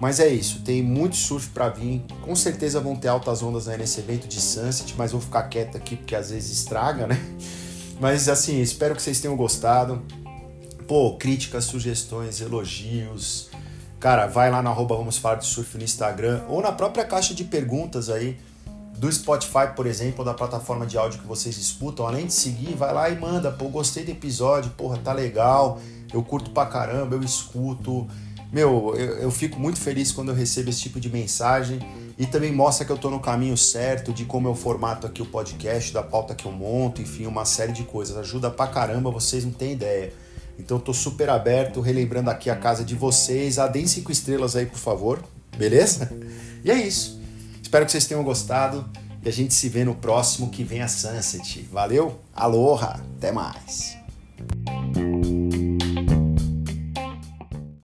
Mas é isso, tem muito surf para vir. Com certeza vão ter altas ondas aí nesse evento de Sunset, mas vou ficar quieto aqui porque às vezes estraga, né? Mas assim, espero que vocês tenham gostado pô, críticas, sugestões, elogios. Cara, vai lá na arroba Vamos Falar de Surf no Instagram ou na própria caixa de perguntas aí do Spotify, por exemplo, da plataforma de áudio que vocês escutam. Além de seguir, vai lá e manda, pô, gostei do episódio, porra, tá legal, eu curto pra caramba, eu escuto. Meu, eu, eu fico muito feliz quando eu recebo esse tipo de mensagem e também mostra que eu tô no caminho certo de como eu formato aqui o podcast, da pauta que eu monto, enfim, uma série de coisas. Ajuda pra caramba, vocês não têm ideia. Então tô super aberto, relembrando aqui a casa de vocês. A deem cinco estrelas aí, por favor. Beleza? E é isso. Espero que vocês tenham gostado e a gente se vê no próximo que vem a Sunset. Valeu? Aloha! Até mais!